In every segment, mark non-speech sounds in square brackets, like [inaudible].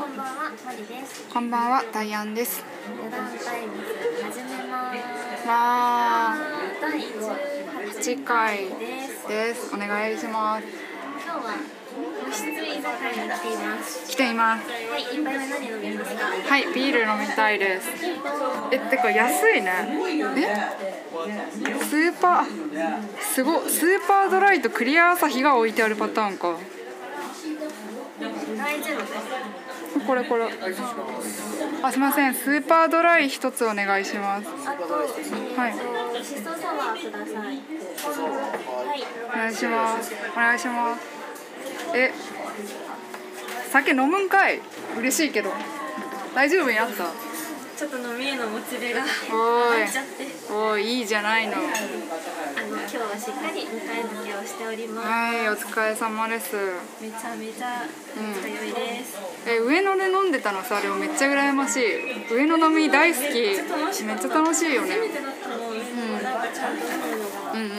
こんばんは、マリです。こんばんは、ダイアンです。余談たいむす始めます。わ第ー、18 8回です。です。お願いします。今日は個室居酒屋に来ています。来ています。はい、一杯目何飲みますか？はい、ビール飲みたいです。え、てか安いね。えスーパー、すご、スーパードライとクリアアサヒが置いてあるパターンか。大丈夫。これこれ。あ、すみません。スーパードライ一つお願いします。はい。お願いします。お願いします。え、酒飲むんかい。嬉しいけど。大丈夫やった？ちょっと飲みへのモチベが上がっちゃって。おーいいじゃないの。あの今日はしっかり迎え付けをしております。はい、お疲れ様です。めちゃめちゃ二日酔いです。え、上野で飲んでたのさ、でもめっちゃ羨ましい。上野飲み大好き。めっちゃ楽しいよね。初めてだったの、なんかちゃんと飲むのが。うんうん。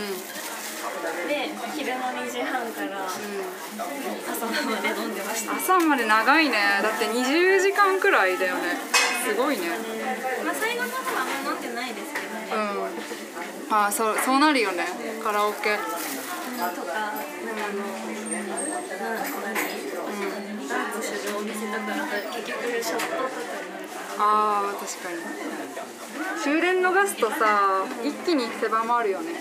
で昼の2時半から朝まで飲んでました。朝まで長いね。だって20時間くらいだよね。すごいね。まあ最後の方はあんま飲んでないですけどね。うん。あー、そう、そうなるよね。カラオケ。うんとかあんかだと結局ショットとかになるから。ああ、確かに。終電逃すとさ、一気に狭まるよね。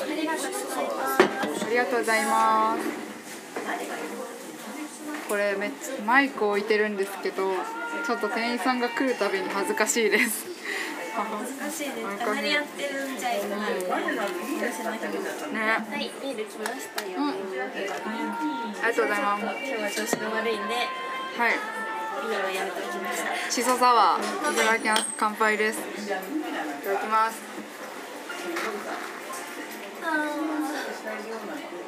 ありがとうございます。ありがとうございます。これめっちゃマイク置いてるんですけど、ちょっと店員さんが来るたびに恥ずかしいです。難しいです。何やってるんじゃいなる。私の人ね、はい、ビール来ましたよ。うんありがとうございます。今日は調子が悪いんで、はい、ビールはやめておきました。シソサワーいただきます。乾杯です。いただきます。美味しい。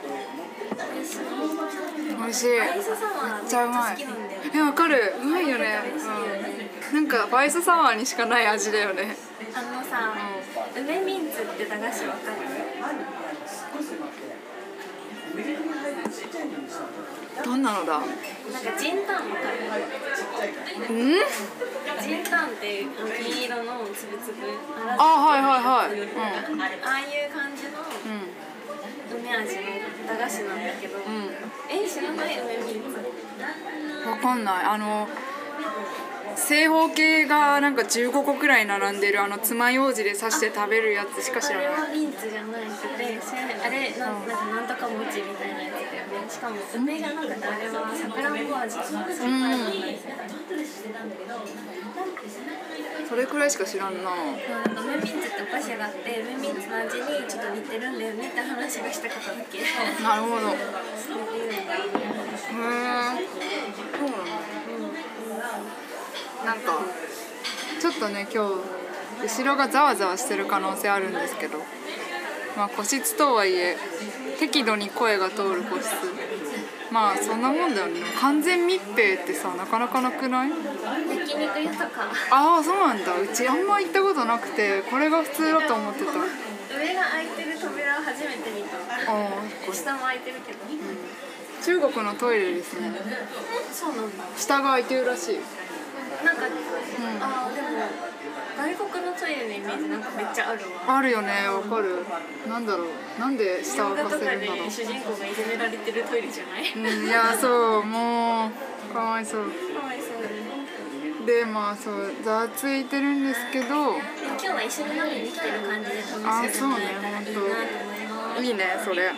美味しい。めっちゃうまい。え、わかる。うまいよね。うん。なんかバイスサワーにしかない味だよね。あのさ、梅ミンツって駄菓子わかる？どんなのだ？なんかジンタンわかる？うん？ジンタンってあの金色のつぶつぶ。ああ、はいはいはい。うん。ああいう感じのうん。梅味の駄菓子なんだけど、うん。え知らない梅ミ？わかんないあの正方形がなんか15個くらい並んでるあの爪楊枝で刺して食べるやつしか知あれらないはミンツじゃなくて、あれなんなんかなんとか餅みたいなやつだよね。しかも梅がなんかあれはさくらんぼ味。それくらいしか知らんな。なんか梅ミンツってお菓子があって梅ミンツの味にちょっと似てるんだよねって話がしたかっただけ。なるほど。へえそういう。のうなのなんかちょっとね今日後ろがざわざわしてる可能性あるんですけど。まあ個室とはいえ適度に声が通る個室まあそんなもんだよね。完全密閉ってさなかなかなくない？焼肉屋とか。ああそうなんだ。うちあんま行ったことなくてこれが普通だと思ってた。あ上が開いてる扉を初めて見た。あ下も開いてるけど。中国のトイレですね。そうなんだ。下が開いてるらしいなんか、ああでも外国のトイレのイメージなんかめっちゃあるわ。あるよねわかる。なんだろう。なんで下を動画とかせるんだろで主人公がいじめられてるトイレじゃない？ううんいやそう。もうかわいそう。かわいそう。でまあそうざわついてるんですけど。今日は一緒に飲みに来てる感じで楽しんでもらえたらいいなと思います。いいねそれ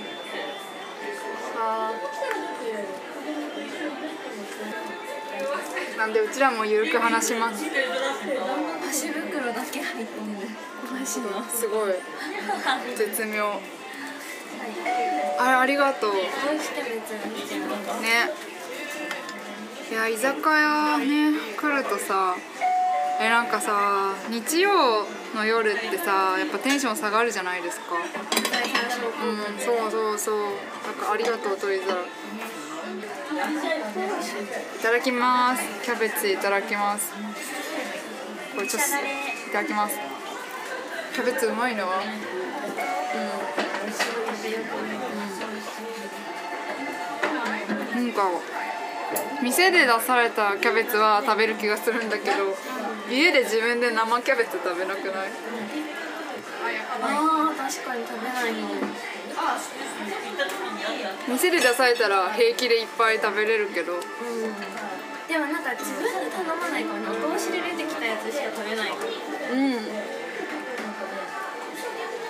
なんでうちらもゆるく話します。箸袋だけ入ってる。お箸の。すごい。絶妙。あありがとう？ね。いや居酒屋ね来るとさえなんかさ日曜の夜ってさやっぱテンション下がるじゃないですか。うんそうそうそう。なんかありがとうとりざらいただきます。キャベツいただきます。これちょっといただきます。キャベツうまいななんか店で出されたキャベツは食べる気がするんだけど家で自分で生キャベツ食べなくない？あー確かに食べない。の店で出されたら平気でいっぱい食べれるけど。うん。でもなんか自分で頼まないかもねお通しで出てきたやつしか食べないかもうん。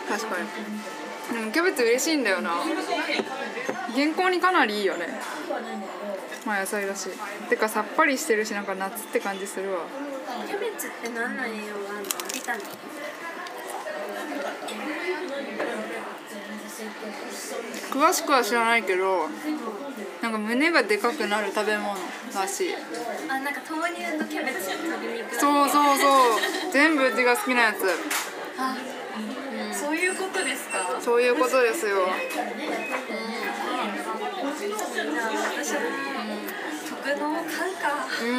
確かに。でもキャベツ嬉しいんだよな。健康にかなりいいよね。まあ野菜だし。てかさっぱりしてるしなんか夏って感じするわ。キャベツって何の栄養があるの？ビタミン？詳しくは知らないけどなんか胸がでかくなる食べ物らしい。あなんか豆乳とキャベツそうそうそう。全部うちが好きなやつ。あ、そういうことですか？そういうことですよ。じゃあ私も特納買うか。うん。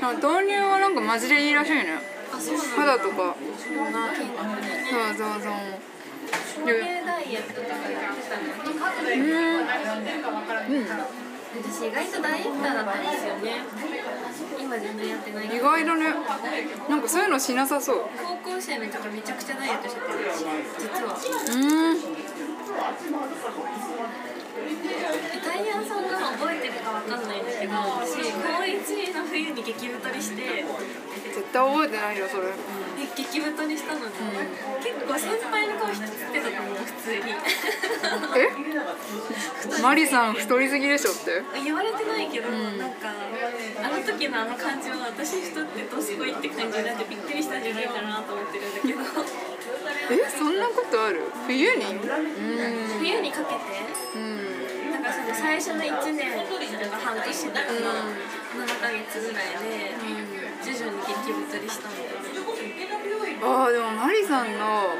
なんか豆乳はなんかマジでいいらしいね。あそうなんだ。肌とか。そうそうそうそう豆乳ダイエットとかやってたん。うん。私意外とダイエッターだったんですよね。今全然やってないけ意ど外だねなんかそういうのしなさそう。高校生の時めちゃくちゃダイエットしてた。し実は。うん。タイヤさんが覚えてるかわかんないんだけど私高1の冬に激太りして絶対覚えてないよそれ。で激太りしたのに、結構先輩の顔引きつってたと思う普通に。え？[laughs] マリさん太りすぎでしょって。言われてないけど、なんかあの時のあの感じは私太ってどすこいって感じになってびっくりしたんじゃないかなと思ってるんだけど。[laughs] え？そんなことある？冬に？うん。冬にかけて。うん。だからその最初の1年とか半年とか7ヶ月ぐらいで徐々に激太りしたんだよねあーでもマリさんの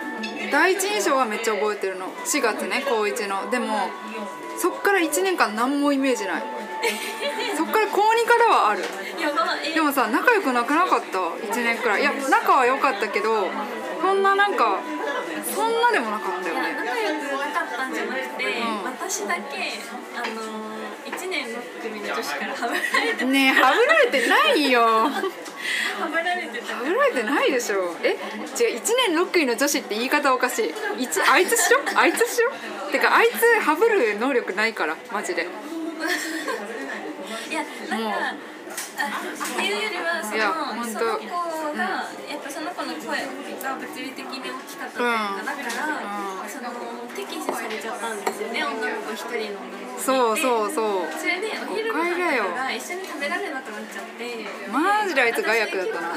第一印象はめっちゃ覚えてるの。4月ね高1の。でもそっから1年間何もイメージない。そっから高2からはある。でもさ仲良くなくなかった？1年くらい。いや仲は良かったけどそんななんかそんなでもなかったよね。仲良くなかったんじゃなくて、ん。私だけあの1年6組の女子からはぶられて。ねえはぶられてないよ。はぶられてた。はぶられてないでしょ。え違う1年6組の女子って言い方おかしい。いつあいつしろあいつしろてかあいつはぶる能力ないからマジで。[laughs] いやなんかあっていうよりはそのその子が、やっぱその子の声が物理的に大きかったというか、うん。だから、その敵視されちゃったんですよね女の子一人のそううそうそう。それでお昼ご飯が一緒に食べられなくなっちゃって。マジであいつ害悪だったな。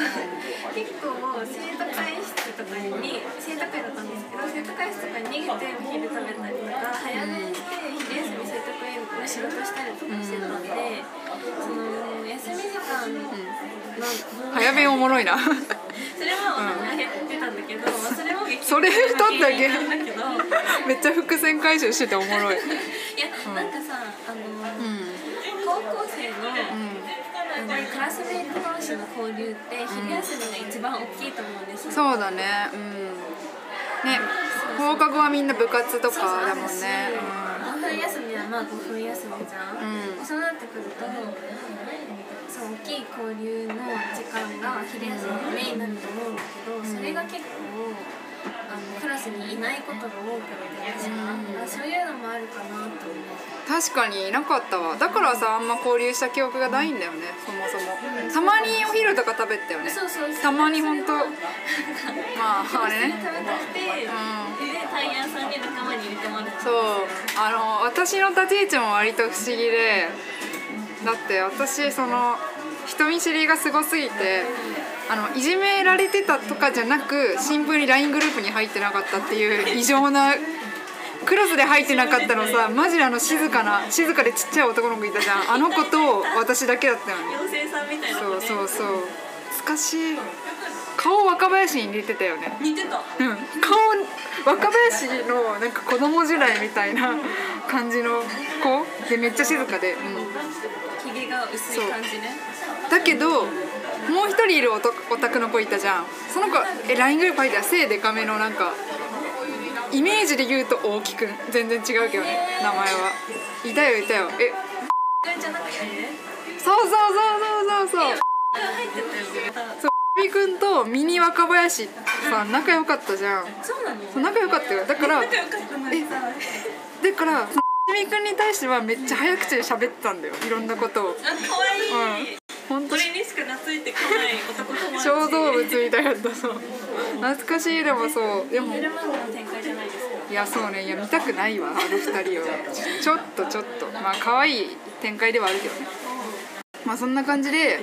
結構生徒会室とかに生徒会だったんですけど生徒会室とかに逃げてお昼食べたりとか早めにして昼休み生徒会の仕事したりとかしてたんでその休み時間の、早弁おもろいな。それはお腹減ってたんだけど、まあそれも激それ太っただけど。めっちゃ伏線回収してておもろい。いやなんかさあの、うん。高校生の,、うん。あのクラスメイト同士の交流って昼休みが一番大きいと思うんですよ、そうだね。うん。ね放課後はみんな部活とかだもんね。5分休みはまあ5分休みじゃん、うん。そうなってくるとそう大きい交流の時間が昼休みのメインになると思うんだけど、それが結構あのクラスにいないことが多くて私は、そういうのもあるかなと思う確かにいなかったわ。だからさあんま交流した記憶がないんだよねそもそも。たまにお昼とか食べてたよね。そうそうそうたまにほんとまああれね食べたくて、でタイヤさんに仲間に入れてもらってそうあの私の立ち位置も割と不思議でだって私その人見知りがすごすぎてあのいじめられてたとかじゃなくシンプルに LINE グループに入ってなかったっていう異常なクラスで入ってなかったのさマジであの静かな静かでちっちゃい男の子いたじゃん。あの子と私だけだったよね妖精さんみたいなそうそうそう。懐かしい。顔若林に似てたよね。似てた。うん、顔若林のなんか子供時代みたいな感じの子。でめっちゃ静かで、うん、ひげが薄い感じねだけどもう一人いるオタクの子いたじゃん。その子え LINE グループ入ったら背でかめのなんかイメージで言うと大木くん全然違うけどね名前は。いたよいたよ。えそうそうそうそうそうそう。そうみくんとミニ若林さん仲良かったじゃんそうなのそう仲良かったよだから仲良かったのにさだからみくんに対してはめっちゃ早口で喋ってたんだよ。いろんなことを。あ可愛い、本当これにしか懐いてこない。男友達小動物みたいだったそう。懐かしいでもそう。でも。メルマガの展開じゃないですか。いやそうね。いや見たくないわあの二人はちょっとちょっと。まあ可愛い展開ではあるけどね。まあそんな感じで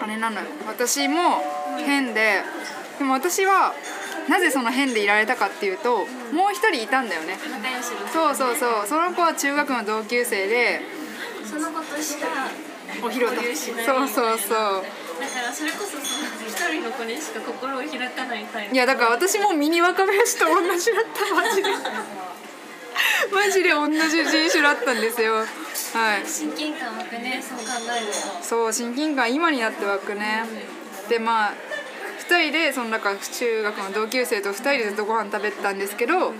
あれなのよ。私も変ででも私はなぜその変でいられたかっていうともう一人いたんだよね。そうそうそう。その子は中学の同級生でその子とした交流しない。そうそうそう。だからそれこそその一人の子にしか心を開かないタイプ。いやだから私もミニ若林と同じだった。マジで。[laughs] マジで同じ人種だったんですよ。はい。親近感湧くねそう考えると。そう親近感今になって湧くね。でまあ2人でその中中学の同級生と2人でずっとご飯食べてたんですけど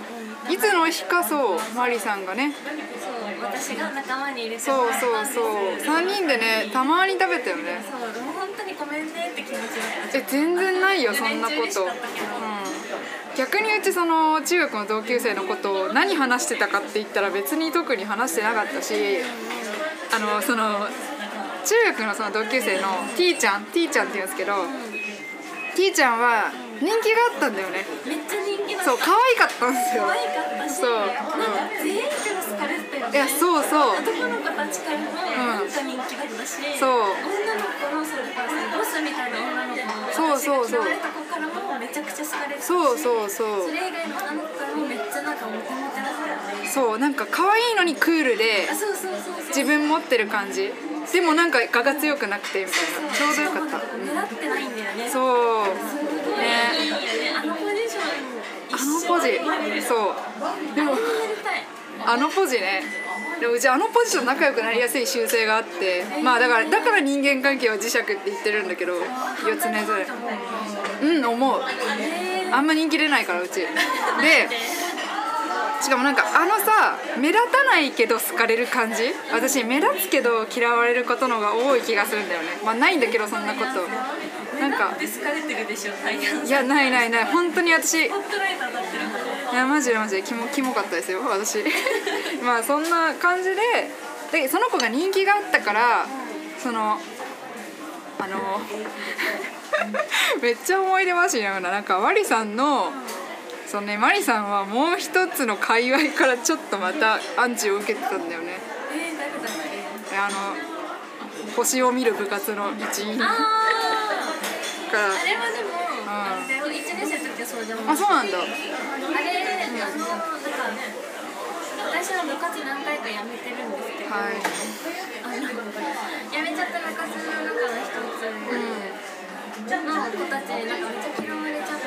いつの日かそうマリさんがね。そう私が仲間に入れてそうそうそう。3人でねたまに食べたよね。そうでも本当にごめんねって気持ちえ全然ないよそんなこと、うん。逆にうちその中学の同級生のことを何話してたかって言ったら別に特に話してなかったしあのその中学のその同級生の T ちゃん T ちゃんって言うんですけど T ちゃんは人気があったんだよね。めっちゃ人気だった。そう可愛かったんですよ。可愛かったしそう。なんか全員から好かれてたよねいやそうそう。男の子たちからもなんか人気だったし、そう。女の子のそれからさボスみたいな女の子そうそうそう。嫌われた子からもめちゃくちゃ好かれてたしそうそうそう。それ以外の女の子からもめっちゃなんかモテモテだったよね。そうなんか可愛いのにクールであそうそうそうそう。自分持ってる感じでもなんか我が強くなくてみたいな。ちょうどよかった。しもなんか狙ってないんだよね。そう。ね。あのポジションあのポジ。そう。でもあのポジね。でもうちあのポジション仲良くなりやすい習性があって。まあだからだから人間関係は磁石って言ってるんだけど四つねずれ。うん思う。えあんま人気出ないからうち。で [laughs] しかもなんかあのさ目立たないけど好かれる感じ？私目立つけど嫌われることの方が多い気がするんだよね。まあないんだけどそんなこと。なんかで好かれてるでしょ大変いやないないない。本当に私いやマジでマジで。キモキモかったですよ私。[laughs] まあそんな感じででその子が人気があったからそのあの [laughs] めっちゃ思い出話ながらなんかマリさんのそのねマリさんはもう一つの界隈からちょっとまたアンチを受けてたんだよね。あの星を見る部活の一員。かあら。ーあれはでも、あれだよ1年生の時はそうでもあそうなんだ。あれ、あのなんか私は部活何回か辞めてるんですけど、はい。あの辞めちゃった部活の中の一つうんの子たちになんかめっちゃ嫌われちゃって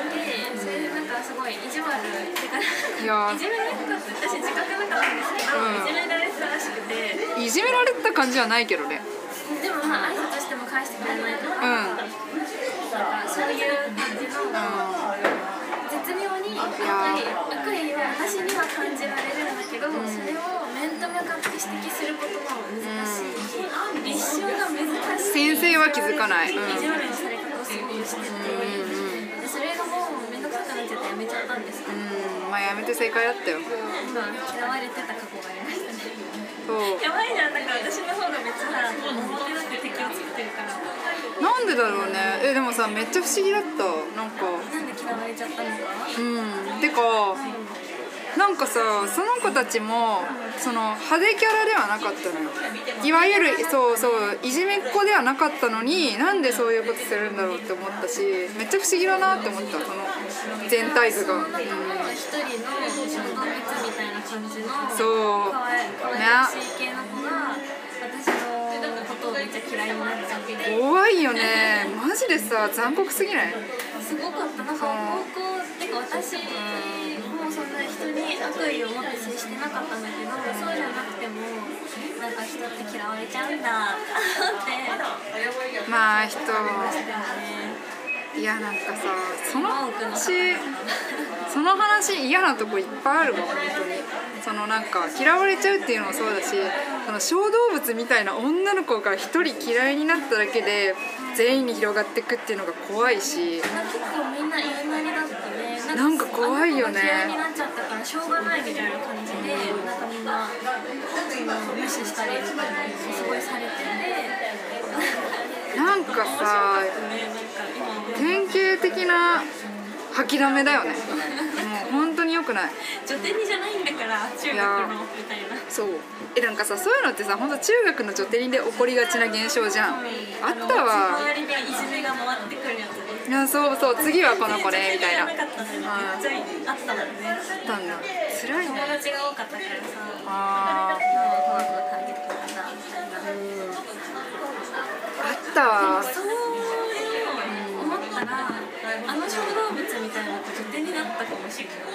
それでなんかすごい意地悪てかいや。ーいじめられてたって私自覚なかったんですけど、うん。いじめられてたらしくて。いじめられてた感じはないけどね。でもまあ挨拶しても返してくれないとか、うん。なんかそういう感じの絶妙に悪意悪意は私には感じられるんだけど、それを面と向かって指摘することが難しい。し、立証が難しい先生は気づかない。うん。意地悪なされ方をすごいしてて、でそれがもう面倒くさくなっちゃってやめちゃったんですけど、うんまあやめて正解だったよ。まあ嫌われてた過去がありましたね。そう。やばいじゃんなんか私の方がめっちゃさ表だって敵を作ってるから。なんでだろうね。えでもさめっちゃ不思議だった。なんか。なんで嫌われちゃったのかうんてかなんかさその子たちもその派手キャラではなかったのよ。いわゆるそうそういじめっ子ではなかったのになんでそういうことするんだろうって思ったしめっちゃ不思議だなって思ったその全体図が、一人の小動物みたいな感じのそう。かわいかわいらしい系の子が私のことをめっちゃ嫌いになっちゃって。怖いよね。マジでさ残酷すぎない？すごかった。なんか高校ってか私んな人に悪意を持って接してなかったんだけどそうじゃなくてもなんか人って嫌われちゃうんだって。まあ人思いやなんかさその話その話嫌なとこいっぱいあるわ本当に。そのなんか嫌われちゃうっていうのもそうだしその小動物みたいな女の子が一人嫌いになっただけで全員に広がっていくっていうのが怖いし。結構みんな言いなりだったねなんか怖いよね。嫌いになっちゃったからしょうがないみたいな感じでなんかみんなうん無視したりとかすごいされてて。なんかさ典型的な吐きだめだよね。もう本当に良くない。女帝にじゃないんだから中学のみたいな。そう。えなんかさそういうのってさ本当中学の女帝で起こりがちな現象じゃん。あったわ。周りでいじめが回ってくるやつねいやそうそう次はこの子ねみたいな。あったもんだ。辛いね友達が多かったからさあー。この子がターゲットなんだみたいなあったわ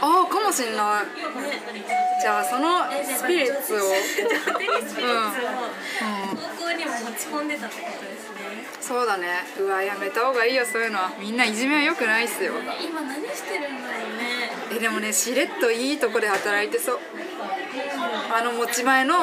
ああかもしんない。ねじゃあそのスピリッツを、女帝にスピリッツをうん、高校にも持ち込んでたってことですね。そうだね。うわやめた方がいいよそういうのは。みんないじめは良くないっすよ。今何してるんだろうね。えでもねしれっといいとこで働いてそう。あの持ち前の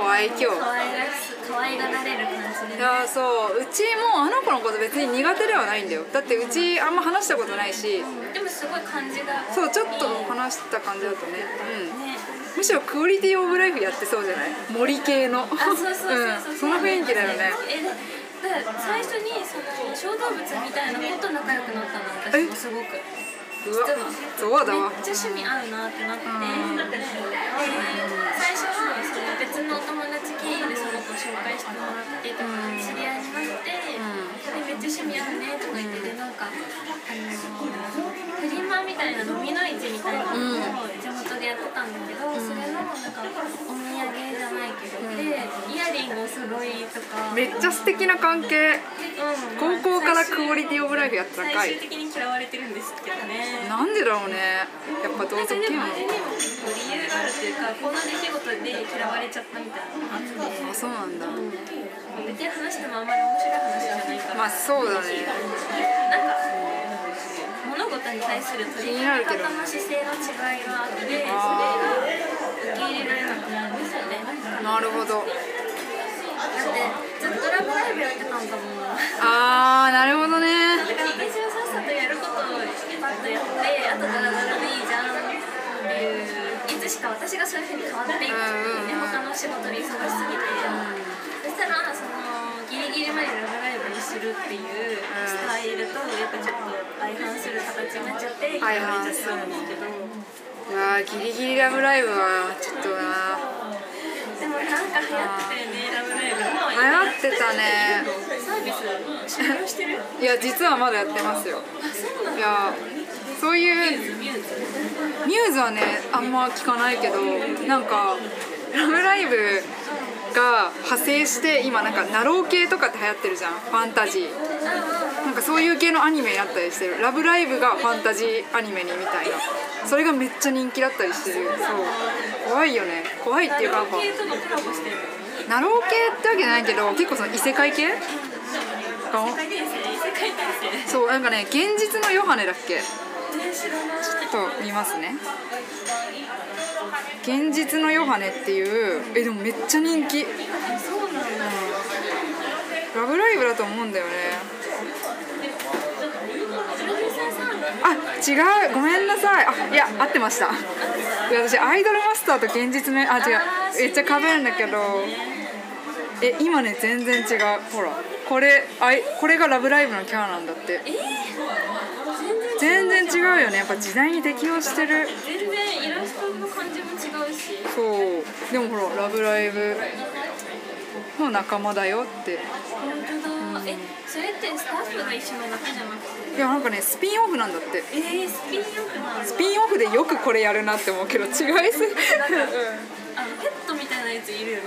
ご愛嬌。可愛らし可愛がられる感じでね。いやそう。うちもあの子のこと別に苦手ではないんだよ。だってうちあんま話したことないし。でもすごい感じが。そうちょっと話した感じだとね。うん。ね。むしろクオリティオブライフやってそうじゃない？森系の。あそうそうそうそう、う。ん、その雰囲気だよね。えだ最初にその小動物みたいな子と仲良くなったの私もすごく。うわそうだわ。めっちゃ趣味合うなってなって、で最初は別のお友達経由でその子紹介してもらってとか知り合いになって、でめっちゃ趣味合うねとか言ってでなんかたいな飲みの市みたいなのを地元でやってたんだけど、それのなんかお土産じゃないけどでイヤリングすごいとか、めっちゃ素敵な関係。うん。高校からクオリティオブライフやったらかい最終的に嫌われてるんですけどね。なんでだろうね。やっぱ同なんか族嫌悪でもあれにも結構理由があるというかこんな出来事で嫌われちゃったみたいなのがあって。あそうなんだ。別に話してもあんまり面白い話じゃないから。まあそうだね。なんか物事に対する取り組み方の姿勢の違いがあってそれが受け入れられなくなるんですよねなるほど。だってずっとラブライブやってたんだもん。あーなるほどね。だから私はさっさとやることをパッとやってあとダラダラでいいじゃんっていういつしか私がそういうふうに変わっていって、うん他の仕事に忙しすぎて、そしたらそのギリギリまでラブライブにするっていうスタイルとやっぱちょっと相反する形になっちゃって嫌われちゃったんですけど、うわーギリギリラブライブはちょっとな。でもなんか流行ってたよねラブライブ流行ってたねサービス終了してるいや実はまだやってますよ。あそうなんだいやそういうミューズはねあんま聞かないけどなんかラブライブが派生して今なんかナロー系とかって流行ってるじゃん。ファンタジーなんかそういう系のアニメになったりしてる。ラブライブがファンタジーアニメにみたいな。それがめっちゃ人気だったりしてる。そう。怖いよね。怖いっていうかなんか。系とのコラボしてるなろう系ってわけじゃないけど結構その異世界系が世界転生異世界転生そうなんかね現実のヨハネだっけちょっと見ますね現実のヨハネっていうえでもめっちゃ人気ラブライブだと思うんだよねプロデューサーさんあ違う。ごめんなさい。あいや合ってました。私アイドルマスターと現実のあ違う。めっちゃ被るんだけど。え今ね全然違う。ほらこれあいこれがラブライブのキャラなんだって。全然違うよね。やっぱ時代に適応してる。全然イラストの感じも違うし。そう。でもほら「ラブライブ!」の仲間だよって。本当だ、えそれってスタッフが一緒のだけじゃなくて？いやなんかねスピンオフなんだって。えー、スピンオフなんだ。スピンオフでよくこれやるなって思うけど違いすあのペットみたいなやついるよね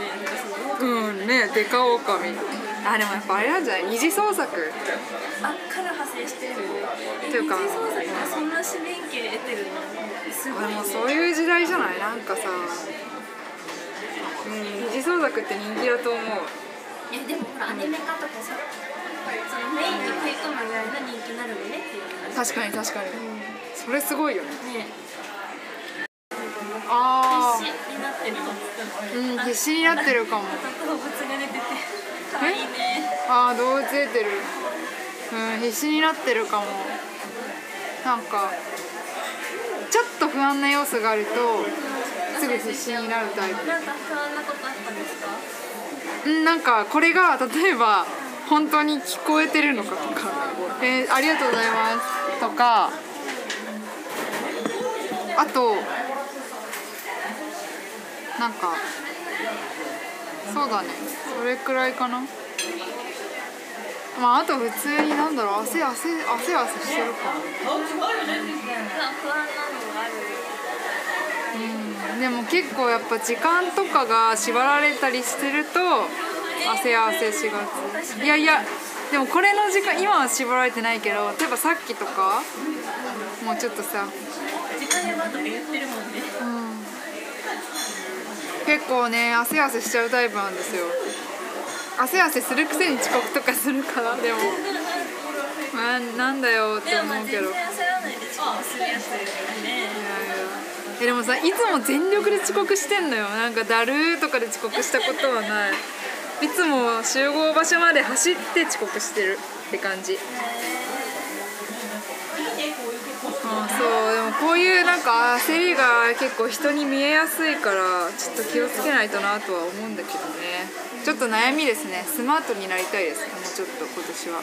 うんねデカオオカミあでもやっぱあれなんじゃない？二次創作。あから派生してるえていうか二次創作がそんな市民権得てるの？すごい。ねあでもそういう時代じゃない？なんかさうん二次創作って人気だと思うえでもほらアニメ化とかさそのメインに食い込むぐらいの人気になるのねっていう。話確かに確かに。それすごいよね。ね。あ必死になってうん必死になってるかも。動物が出てて。可愛いねあー動物出てる。うん必死になってるかも。なんかちょっと不安な要素があるとすぐ必死になるタイプ。なんか不安なことあったんですか？うんなんかこれが例えば本当に聞こえてるのかとか「えーありがとうございます」とかあとなんかそうだね。それくらいかな。まああと普通になんだろう。汗汗汗汗してるか。不安不安なのがあるうんでも結構やっぱ時間とかが縛られたりしてると汗汗しがち。いやいやでもこれの時間今は縛られてないけど例えばさっきとかもうちょっとさ時間やばとか言ってるもんね。結構ね汗汗しちゃうタイプなんですよ。汗汗するくせに遅刻とかするからでも。[laughs] ななんだよって思うけど。然焦らないで遅刻するやつだよね。いやいやえでもさいつも全力で遅刻してんのよ。なんかだるーとかで遅刻したことはない。いつも集合場所まで走って遅刻してるって感じ。あそう。でもこういうなんか焦りが結構人に見えやすいからちょっと気をつけないとなとは思うんだけどね。ちょっと悩みですね。スマートになりたいです。もうちょっと今年は、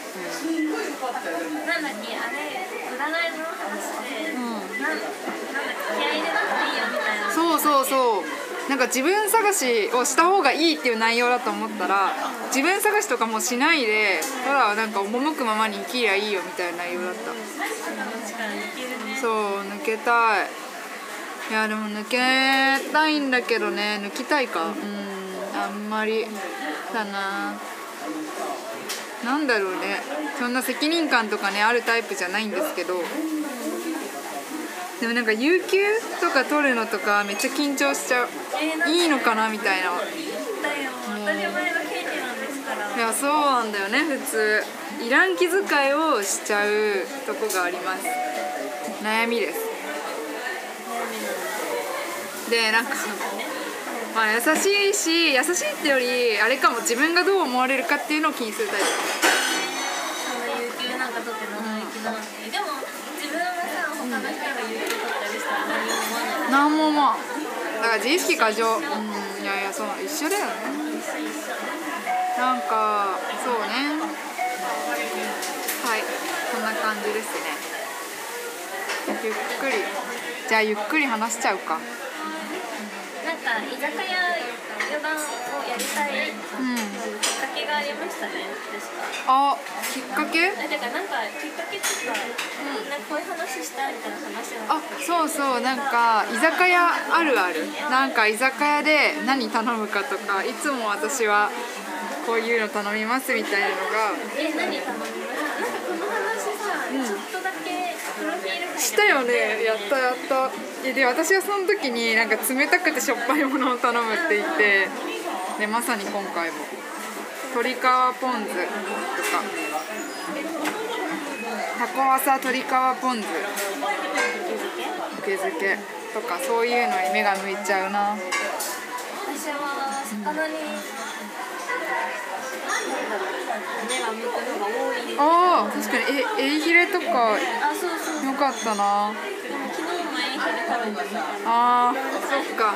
なん。だっけあれ占いの話で、うん。なんなんだっけ気合い入そうそうそう。なんか自分探しをした方がいいっていう内容だと思ったら自分探しとかもしないでただなんか赴くままに生きりゃいいよみたいな内容だった。そう抜けたい。いやでも抜けたいんだけどね。抜きたいか。うんあんまりだな。なんだろうね。そんな責任感とかねあるタイプじゃないんですけどでもなんか有給とか取るのとかめっちゃ緊張しちゃう。えー、いいのかなみたいな。んいやそうなんだよね普通。いらん気遣いをしちゃうとこがあります。悩みです。でなんかまあ優しいし優しいってよりあれかも。自分がどう思われるかっていうのを気にするタイプその有給なんか取って生意気なのにでも自分がさ他の人が有給取ったりしたら何も思わないなんもまあだから自意識過剰。うんいやいやそう一緒だよね。なんかそうね。はい。こんな感じですね。ゆっくり。じゃあゆっくり話しちゃうか。なんか居酒屋四段をやりたい。うんけがありましたね確か。あきっかけ？えだからなんかきっかけっていうか、なんかこういう話したいみたいな話をあそうそうなんか居酒屋あるある。なんか居酒屋で何頼むかとかいつも私はこういうの頼みますみたいなのが。え何頼みましたなんかこの話さ、ちょっとだけプロフィールしたよねやったやった。えで私はその時になんか冷たくてしょっぱいものを頼むって言ってでまさに今回も鶏皮ポン酢とか。タコワサ鶏皮ポン酢漬けとかそういうのに目が向いちゃうな。私は魚に目が向くのが多い。あー確かに。えエイヒレとかあそうそうよかったな。あーそっか。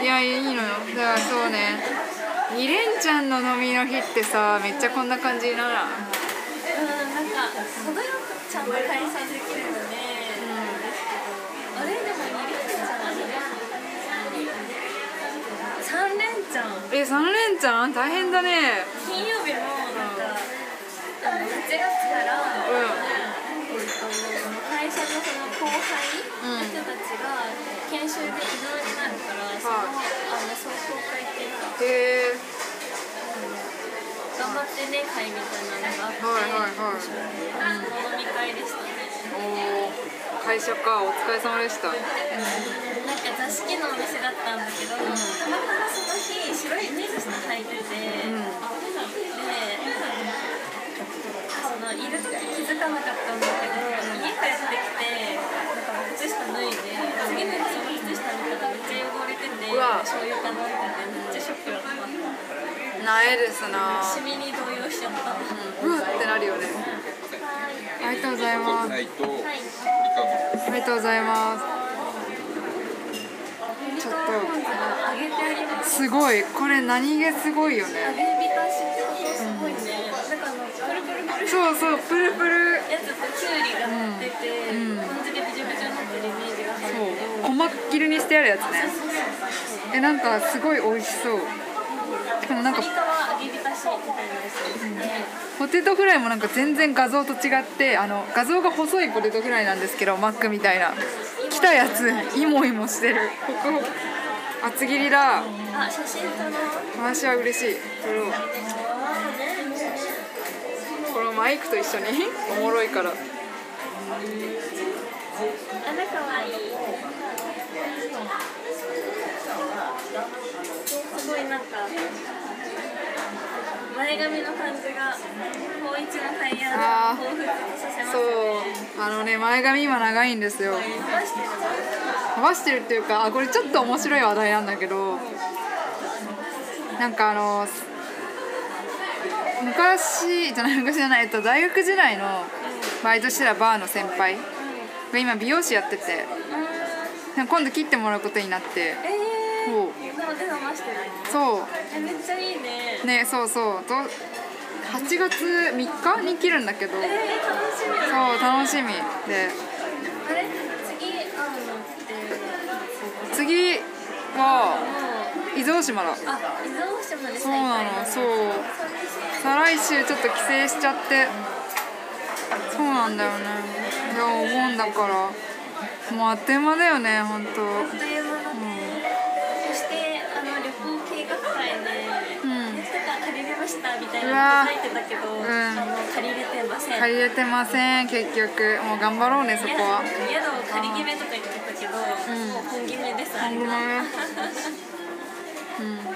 いやいいのよ。だからそうね二連ちゃんの飲みの日ってさめっちゃこんな感じにならん？うんなんか程よくちゃんと開催できるので、あれでも2連チャン3連チャンえ三連ちゃん？大変だね。金曜日もなんかあの8月から、うえっと会社のその後輩の人たちが研修で異動になるから、そのあの壮行会へえ頑張ってね会みたいな。のがあって、はいはい。はいその飲み会でしたね。おー会社か。お疲れ様でした。なんか座敷のお店だったんだけど、たまたまその日白い靴下履いてて、うん。でそのいる時気づかなかったんだけど家帰ってきてなんか靴下脱いで次の日わ。醤油かなってめっちゃショックだった。ないですな。シミに動揺しちゃった。うわってなるよね。ありがとうございます。ありがとうございますちょっとすすごい。これ何気すごいよ揚ねげ浸しってことす。ごいね、なんそうそうプルプル。やつってきゅうりが乗ってて、うん。ポン酢でびちょびちょになってるイメージがそう。細切りにしてあるやつね。えなんかすごい美味しそう。でもなんかポテトフライもなんか全然画像と違ってあの画像が細いポテトフライなんですけどマックみたいな来たやつ。イモイモしてる。ホクホク厚切りだ。あ写真撮ろう私は嬉しい。撮ろうこのマイクと一緒に。おもろいから。あらかわいい。すごいなんか。前髪の感じが高一のタイヤを彷彿とさせますそう。あのね前髪今長いんですよ。伸ばしてる。っていうかあこれちょっと面白い話題なんだけどなんかあの昔じゃない昔じゃない、えっと、大学時代のバイトしてたバーの先輩が今美容師やってて今度切ってもらうことになって。えー、も手伸ばしてないのそえめっちゃいいね。うねそうそう。と8月3日？に切るんだけど。えー、楽しみ。だそう楽しみ。で。あれ？次会うのって。次は伊豆大島だ。あ伊豆大島でそうなのそう。再来週ちょっと帰省しちゃって。そうなんだよね。いやお盆だから。もうあっという間だよね本当書いてたけど、んあの借りれてません。借りれてません結局。もう頑張ろうねそこは。宿を借り決めとか言ってたけど、もう本決めです本決めうんね、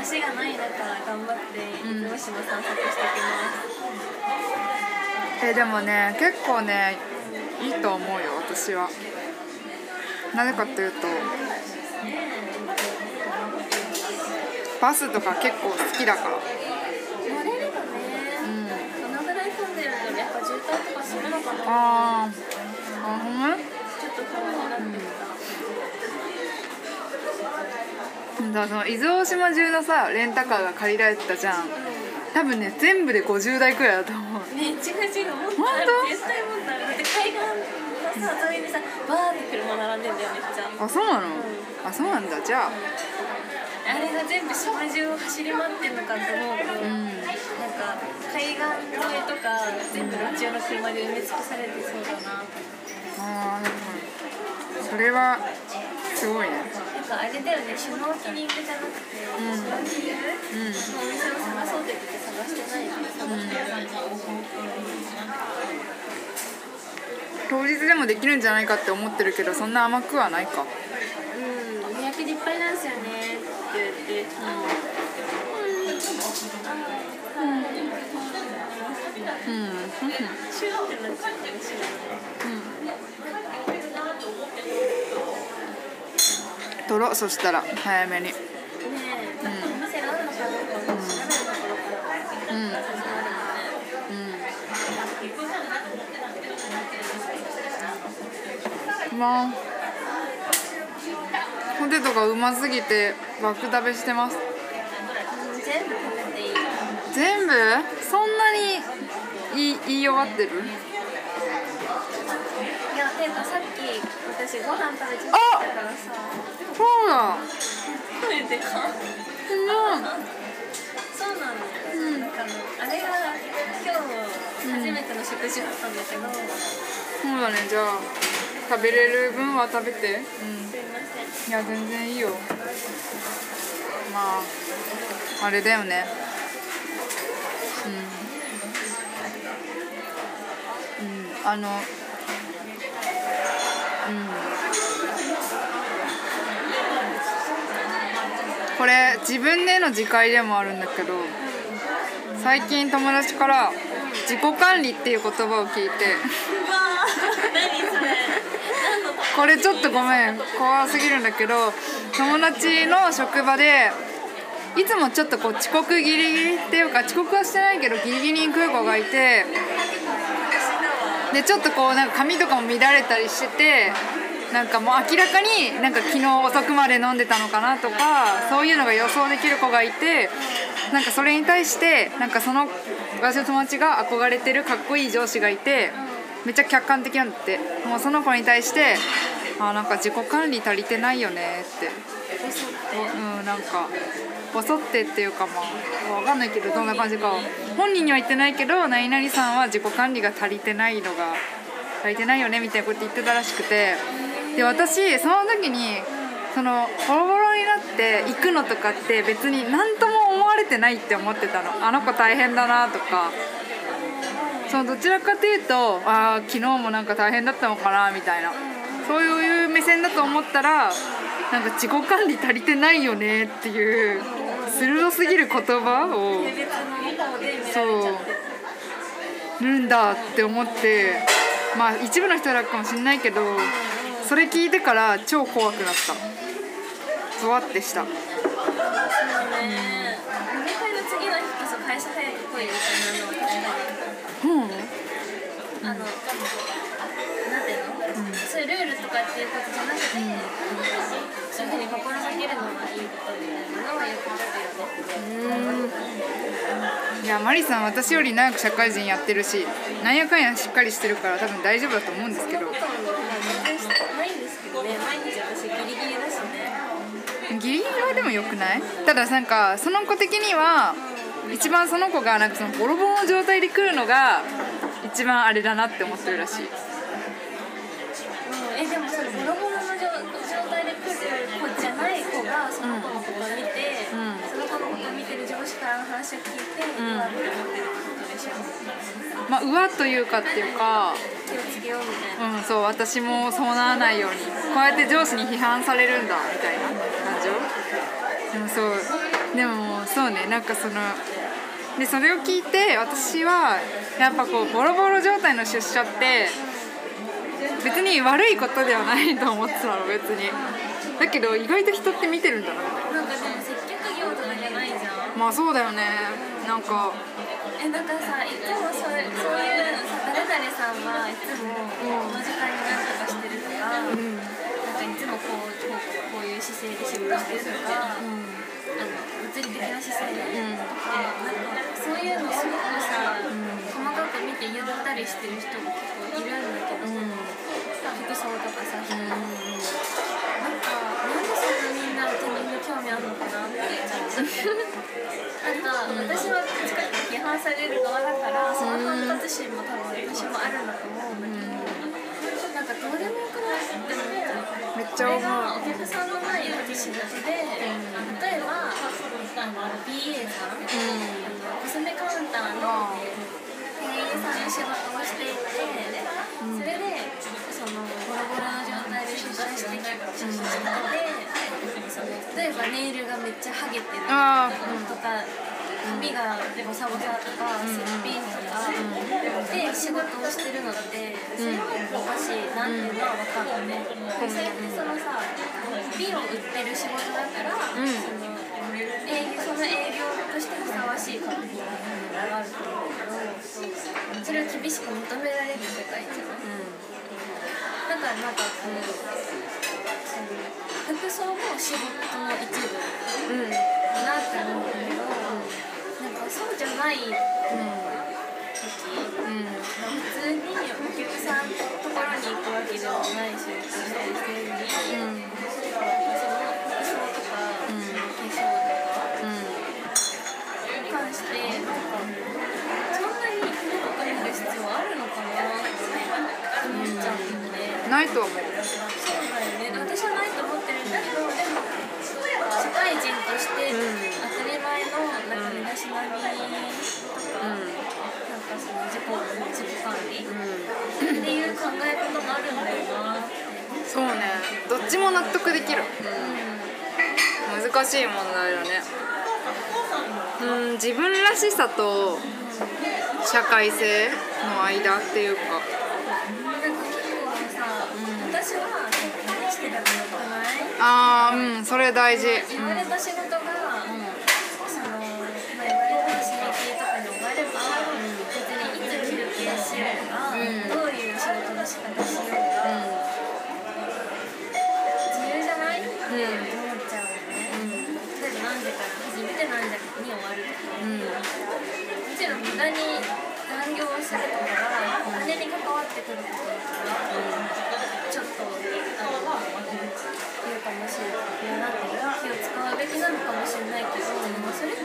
足がない中頑張って大島散策してきます、えでもね結構ねいいと思うよ私は。なぜかというとバスとか結構好きだから乗れるとね、どのぐらい混んでるとやっぱ渋滞あーあなってきた、だからその伊豆大島中のさレンタカーが借りられてたじゃん。多分ね全部で50台くらいだと思う。ね違う違うもっと絶対もっとある。だって海岸のさ沿いにさバーって車並んでんだよめっちゃ。あそうなの？あそうなんだ。じゃあ。あれが全部島中を走り回ってんのかと思うと、うんか海岸沿いとか全部路中の車で埋め尽くされてそうだな。あそれはすごいね。なん。かあれだよねシュノーケリングじゃなくて、ん。シュノーケリングうん。のお店を探そうって言って探してない探してない、当日でもできるん。じゃないかって思ってるけどそん。な甘くはないかうん、予約でいっぱいなん。ですよねって言って、うんうんシューってなっちゃうかもしれない取ろうそしたら。早めに。ねえ、なん。うん。始まるもん。ねうん。まあポテトがうますぎて爆食べしてます全部全部そん。なに言い言い終わってる？いや、てかさっき私ご飯食べちゃったからさ。そうだ食べてかうんそうなの、なんかあのあれが今日初めての食事だったんだけど、すそうだねじゃあ食べれる分は食べて。うん。いません。いや全然いいよ。まああれだよね。うん、うん、あのうん。これ自分での自戒でもあるんだけど最近友達から自己管理っていう言葉を聞いてこ？れちょっとごめん。怖すぎるんだけど友達の職場でいつもちょっとこう遅刻ギリギリっていうか遅刻はしてないけどギリギリに来る子がいてでちょっとこうなんか髪とかも乱れたりしててなんかもう明らかになんか昨日遅くまで飲んでたのかなとかそういうのが予想できる子がいてなんかそれに対してなんかその私の友達が憧れてるかっこいい上司がいてめっちゃ客観的なんだって。もうその子に対してあなんか自己管理足りてないよねって。うんなんかボソってっていうかまあ分かんないけどどんな感じかは本人には言ってないけど何々さんは自己管理が足りてないのが足りてないよねみたいなこと言ってたらしくて。で私その時にそのボロボロになって行くのとかって別に何とも思われてないって思ってたの。あの子大変だなとかそのどちらかというとああ昨日もなんか大変だったのかなみたいな。そういう目線だと思ったらなんか自己管理足りてないよねっていう鋭すぎる言葉をそう。るんだって思って。まあ一部の人だかもしれないけどそれ聞いてから超怖くなった。ゾワってした。そうね飲み会の次の日こそ会社早く来いみたいなのは確かにうん。あの、なん。ていうの、そういうルールとかっていうことじゃなくて、そういうふうに心がけるのがいいことみたいなのはよく聞くよね。いやマリさん私より長く社会人やってるしなんやかんやしっかりしてるから多分大丈夫だと思うんですけど。ないんですけどね、毎日私ギリギリだしね。ギリギリはでもよくない？ただなんかその子的には一番その子がなんかそのボロボロの状態で来るのが一番あれだなって思ってるらしい。うん、え、でもそのボロボロの状状態で来る子じゃない子がその子のことを見て、うん。その子のことを見てる上司からの話を聞いて、うわって思ってるってことでしょ。まあ上というかっていうか気をつけようみたいな。うんそう私もそうならないようにこうやって上司に批判されるんだみたいな感情でもそうでもそうねなんかそのでそれを聞いて私はやっぱこうボロボロ状態の出社って別に悪いことではないと思ってたの別にだけど意外と人って見てるんだななんかでも接客業とかじゃないじゃん。なまあそうだよねなんかえなんかさいつもそれそういうさ誰々さんはいつもこの時間に何とかしてるとか、なんかいつもこうこうこういう姿勢で仕事してるとか、あの物理的な姿勢で、とかなんかそういうのすごくさ、細かく見て言ったりしてる人が結構いるんだけど、服装とかさ、なんんなみんな興味あるのかなってちょっと思って。なんか私はどっちかって批判される側だからその反発心も多分私もあるんだと思うんだけど、うなんかどうでもよくないって思っちゃう。めっちゃ思これがうお客さんの前に立つ仕事で、例えばあの BA さん、あのコスメカウンターの店員さんの仕事をしていて、それでそのボロボロの状態で出社してきて出社してきてその例えばネイルがめっちゃハゲてるあとか。髪がボサボサとかすっぴんとかで仕事をしてるのってそれはおかしいなっていうのは分かるのね、それってそのさ美を売ってる仕事だから、その営業その営業としてふさわしいかっていうのがあると思うけどそれを厳しく求められる世界じゃない、だからなんかこうその服装も仕事の一部。かなって思うん。だけど、なんかそうじゃないうん時、うん。普通にお客さんのところに行くわけでもないしうんしてるに、うん。ないと思う。そうだよね私はないと思ってるんだけどでも社会人として当たり前のなん。か身だしなみとか、なんかその自己自己管理、っていう考え方もあるんだよな。そうねどっちも納得できる難しい問題だね。うん。自分らしさと社会性の間っていうか私は結婚してたらよくないああうん。それ大事言われた仕事が、その、まあ、言われた締め切りとかに終われば、別にいつ休憩しようが、どういう仕事の仕方しようが、自由じゃないって思っちゃうよね、例えば何時から始めて何時に終わるとか、うん。もちろん。無駄に残業をするとかはお金に関わってくることだから、ちょっとあの言うかもしれないなんて気を使うべきなのかもしれないけど、でもそれって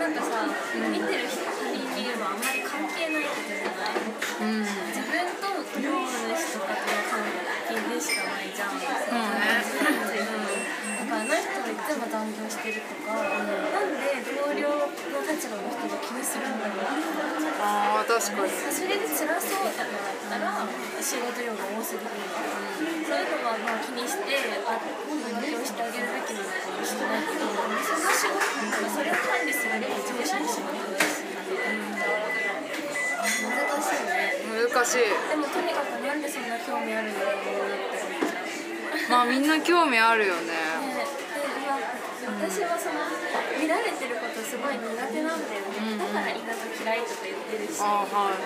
なんかさ、見てる人に言うのはあんまり関係ないことじゃないうん自分と業務主とかとの関係でしかないじゃん、だからあの人がいつも残業してるとか、なんで同僚の立場の人が気にするんだろうああ確かに。それで辛そうとかだったら仕事量が多すぎるそういうのはまあ気にしてあ残業してあげるべきなのかもしれないけどその仕事とかそれを管理するのが上司の仕事だし、難しいね難しいでもとにかくなんでそんな興味あるんだろうなって。まあみんな興味あるよね私はその見られてることすごい苦手なんだよね、だから意外と嫌いとか言ってるし。コンビ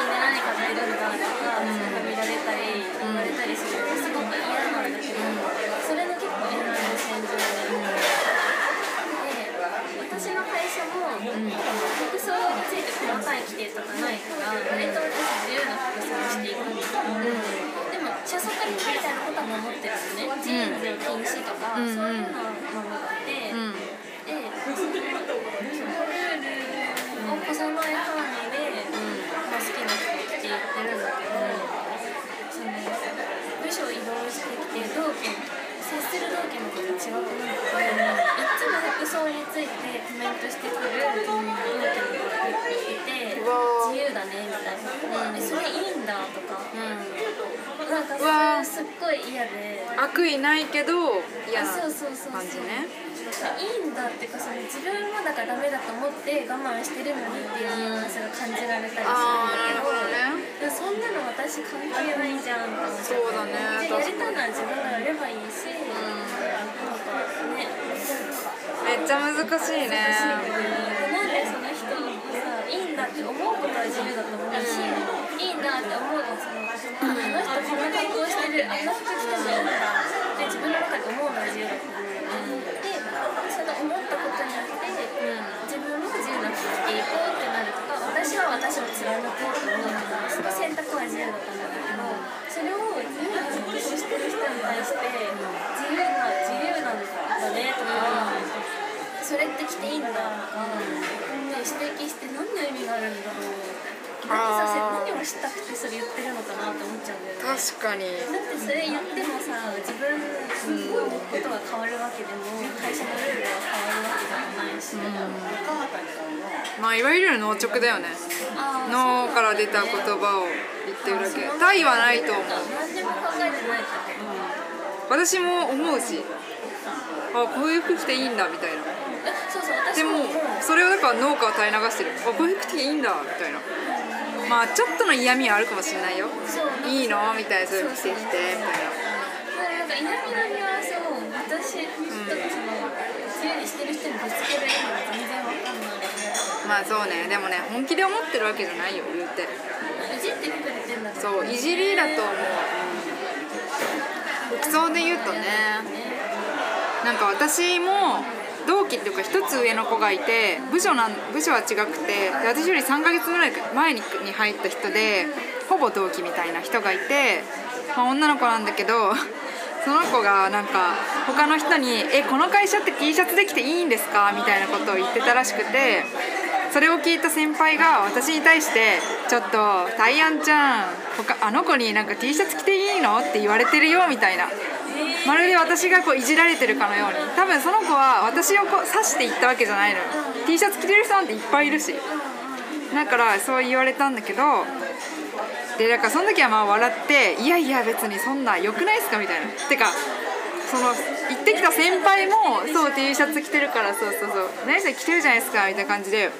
ニで何買ってるんだとか、そういうの見られたり言われたりするのすごく嫌なんだけど、それの結構エナジー戦場で、私の会社も、服装について細かい規定とかないから割と私自由な服装をしていくんですよ、でも車速にみたいなことは守ってるのね。ジーンズを禁止とか、うんそういうのはルを越さない範囲で、まあ、好きな服を着ていってるん。だけど、その部署を移動してきて同期接する同期の子と違くなるといつも服装についてコメントしてくる同期の子がいて自由だねみたいな、えそれいいん。だとか、うん。なん。かそれすっごい嫌で。悪意ないけど嫌なあそうそうそうそう感じねいいんだっていうかその自分もだからダメだと思って我慢してるのにっていうニュアンスが感じられたりするんだけどねそんなの私関係ないじゃんと思ってそうだね。でやりたいなら自分がやればいいし、なんかね。めっちゃ難しいね。なんでその人がさいいんだって思うことは自由だと思うし、いいんだって思うのそのあの人こんな格好してるあんな服着てもいいんだって自分の中で思うのは自由だと思う。でその思ったことによって、自分も自由な服着ていこうってなるとか私は私を貫こうと思うとかその選択は自由だと思うんだけどそれを自由な服をしてる人に対して自由な自由なんだねとかそれって着ていいんだとかって指摘して何の意味があるんだろう何させ何をしたくてそれ言ってるのかなって思っちゃうんだよね確かに。だってそれ言ってもさ自分のことが変わるわけでも会社のルールが変わるわけでもないし、まあいわゆる脳直だよね。脳から出た言葉を言ってるだけ。他意はないと思う何でも考えてないけど私も思うし。あこういう服着ていいんだみたいな。でもそれをだから脳から垂れ流してる。あこういう服着ていいんだみたいなまあちょっとの嫌味はあるかもしれないよ。いいの？みたいなそういう服着てきてみたいななんか嫌味なニュアンスを私とその自由にしてる人にぶつける意味が全然わかんないまあそうね。でもね本気で思ってるわけじゃないよ言うて。いじってくれてんだそういじりだと思う。服装で言うとね。なんか私も同期っていうか一つ上の子がいて部署なん部署は違くて私より3ヶ月ぐらい前にに入った人でほぼ同期みたいな人がいて、まあ、女の子なんだけど [laughs] その子がなんか他の人に「えこの会社って T シャツできていいんですか?」みたいなことを言ってたらしくてそれを聞いた先輩が私に対して「ちょっとタイアンちゃん他あの子になんか T シャツ着ていいの?」って言われてるよみたいなまるで私がこういじられてるかのように。多分その子は私をこう指して言ったわけじゃないのよ。T シャツ着てる人なんていっぱいいるし。だからそう言われたんだけどでだからその時はまあ笑って「いやいや別にそんな良くないですか?」みたいな。てかその行ってきた先輩もそう T シャツ着てるからそうそうそう「何それ着てるじゃないですか」みたいな感じで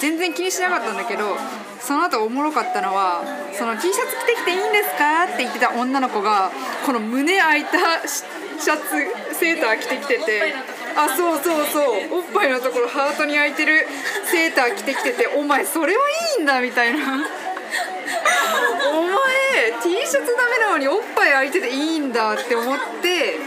全然気にしなかったんだけどその後おもろかったのは「その T シャツ着てきていいんですか?」って言ってた女の子がこの胸開いたシャツセーター着てきててあそうそうそうおっぱいのところハートに開いてるセーター着てきてて「お前それはいいんだ」みたいな。お前 T シャツダメなのにおっぱい開いてていいんだって思って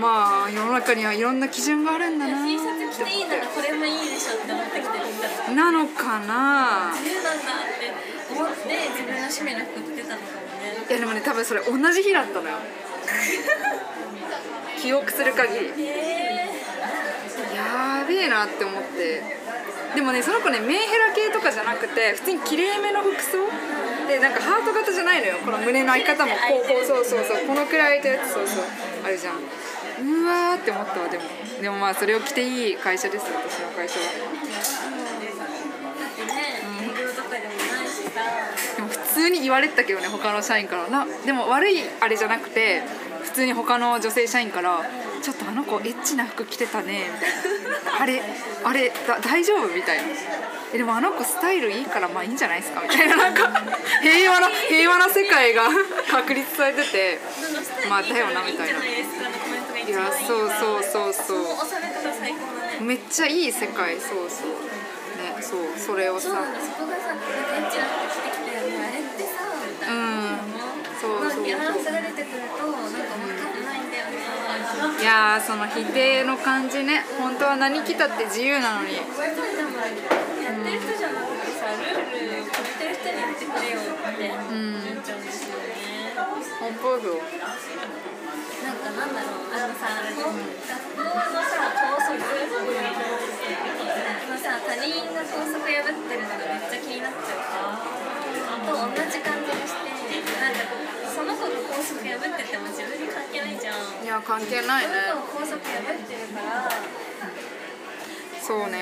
まあ世の中にはいろんな基準があるんだな。T シャツ着ていいならこれもいいでしょって思ってきてるんだらなのかな。自由なんだって思って自分の趣味の服着てたのかもね。いやでもね多分それ同じ日だったのよ。[laughs] 記憶する限り。え。やべえなって思って。でもねその子ねメンヘラ系とかじゃなくて普通にきれいめの服装。でなんかハート型じゃないのよ。この胸の開き方も。こうこうそうそうそう。このくらい開いたやつそうそう。あるじゃんうわーって思ったわでも。でもまあそれを着ていい会社です私の会社は。ー、ね営業とかでも普通に言われてたけどね他の社員からな。でも悪いあれじゃなくて普通に他の女性社員から「ちょっとあの子エッチな服着てたね」みたいな「あれあれだ大丈夫?」みたいな。えでもあの子スタイルいいからまあいいんじゃないですか？みたいな。なんか平和な平和な世界が [laughs] 確立されてて。まあだよなみたいないやそうそうそうそう。めっちゃいい世界そうそう。ねそうそれをさ。そうなんだそこがさなんかエッチな服着てきてうん。そうそうそう。ニュアンスが出てくるとなんか分かんないんだよね。いやーその否定の感じね。本当は何着たって自由なのに。やってる人じゃなくてさルール決めてる人に言ってくれよって思っちゃうんよなんかなんだろうあのさこう学校のさ校則のさ他人が校則破ってるのがめっちゃ気になっちゃうからと同じ感じにしてなんかその子が校則破ってても自分に関係ないじゃんいや関係ないね校則破ってるからそうね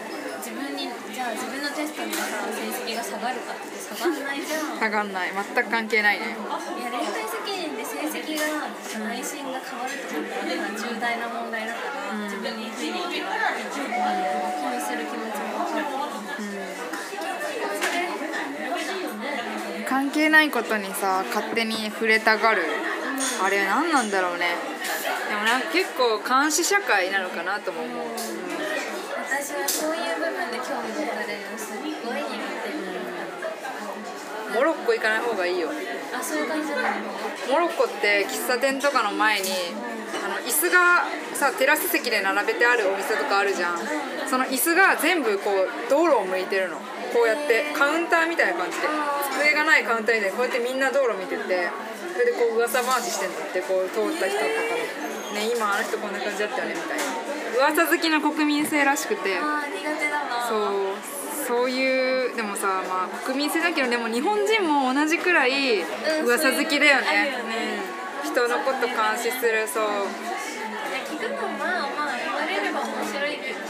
うん自分にじゃあ自分のテストのさ成績が下がるかって下がんないじゃん下がんない全く関係ないねいや連帯責任績が内心が変わるとかっては重大な問題だから、自分に不利益がある気にする気持ちも分かる関係ないことにさ勝手に触れたがる。あれ何なんだろうね。でもなんか結構監視社会なのかなとも思う、私はそういう部分で興味持たれるのすっごい苦手。モロッコ行かない方がいいよあそういう感じなの。モロッコって喫茶店とかの前にあの椅子がさテラス席で並べてあるお店とかあるじゃん。その椅子が全部こう道路を向いてるの。こうやってカウンターみたいな感じで。机がないカウンターみたいにこうやってみんな道路見てて。それでこう噂回ししてんだってこう通った人とかもね今あの人こんな感じだったよねみたいな。噂好きな国民性らしくて。そうそういうでもさまあ国民性だけどでも日本人も同じくらい噂好きだよね,、うんそういうよね。うん。人のこと監視するそう。聞くのもまあまあ言われれば面白いけどね。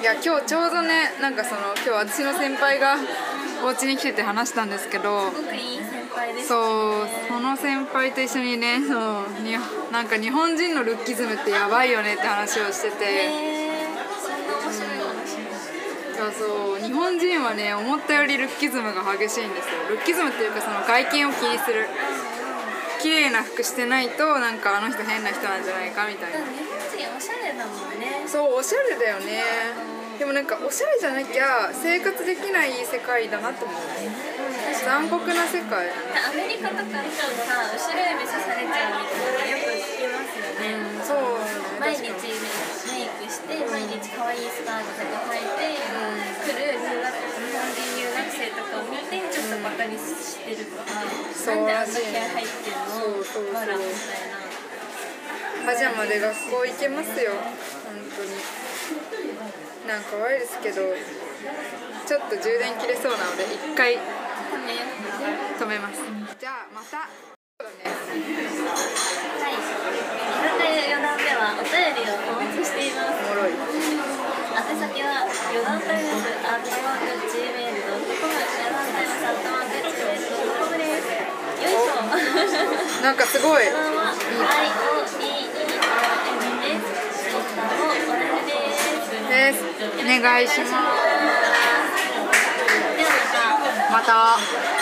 いや今日ちょうどねなんかその今日私の先輩が [laughs] お家に来てて話したんですけどすごくいい先輩ですね。そうその先輩と一緒にねそうになんか日本人のルッキズムってやばいよねって話をしてて。へーそんな面白い話いやそう。日本人はね思ったよりルッキズムが激しいんですよ。ルッキズムっていうかその外見を気にする。綺麗な服してないとなんかあの人変な人なんじゃないかみたいな。日本人おしゃれだもんね。そうおしゃれだよねでもなんかおしゃれじゃなきゃ生活できない世界だなと思う。残酷な世界。アメリカとかだとさ後ろ指さされちゃうみたいなよく聞きますよね、そう。毎日メイクして毎日可愛いスカートとか履いて、来る留学日本人留学生とかを見てちょっとバカにしてるとか、そうなんであんな気合入ってるの？わらみたいなパジャマで学校行けますよ本当に。なんか悪いですけどちょっと充電切れそうなので一回ね止めます。じゃあまた。はい居酒屋余談ではお便りをお待ちしていますおもろい宛先は余談タイムズアットマーク Gmail.com 余談タイムズアットマーク Gmail.com ですよいしょなんかすごい。こん。ばんは IOEERN です。ツイッターも同じですですお願いしますす。また。